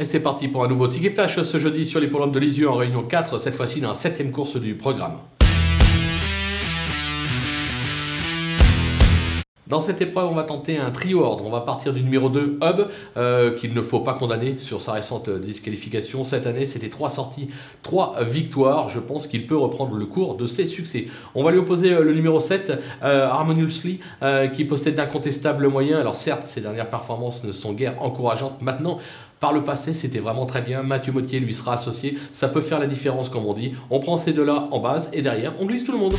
Et c'est parti pour un nouveau ticket flash ce jeudi sur les l'hippodrome de Lisieux en réunion 4, cette fois-ci dans la septième course du programme. Dans cette épreuve, on va tenter un trio ordre. On va partir du numéro 2, Hub, euh, qu'il ne faut pas condamner sur sa récente disqualification. Cette année, c'était trois sorties, trois victoires. Je pense qu'il peut reprendre le cours de ses succès. On va lui opposer euh, le numéro 7, euh, Harmoniously, qui possède d'incontestables moyens. Alors certes, ses dernières performances ne sont guère encourageantes. Maintenant, par le passé, c'était vraiment très bien. Mathieu Mottier lui sera associé. Ça peut faire la différence, comme on dit. On prend ces deux-là en base et derrière, on glisse tout le monde.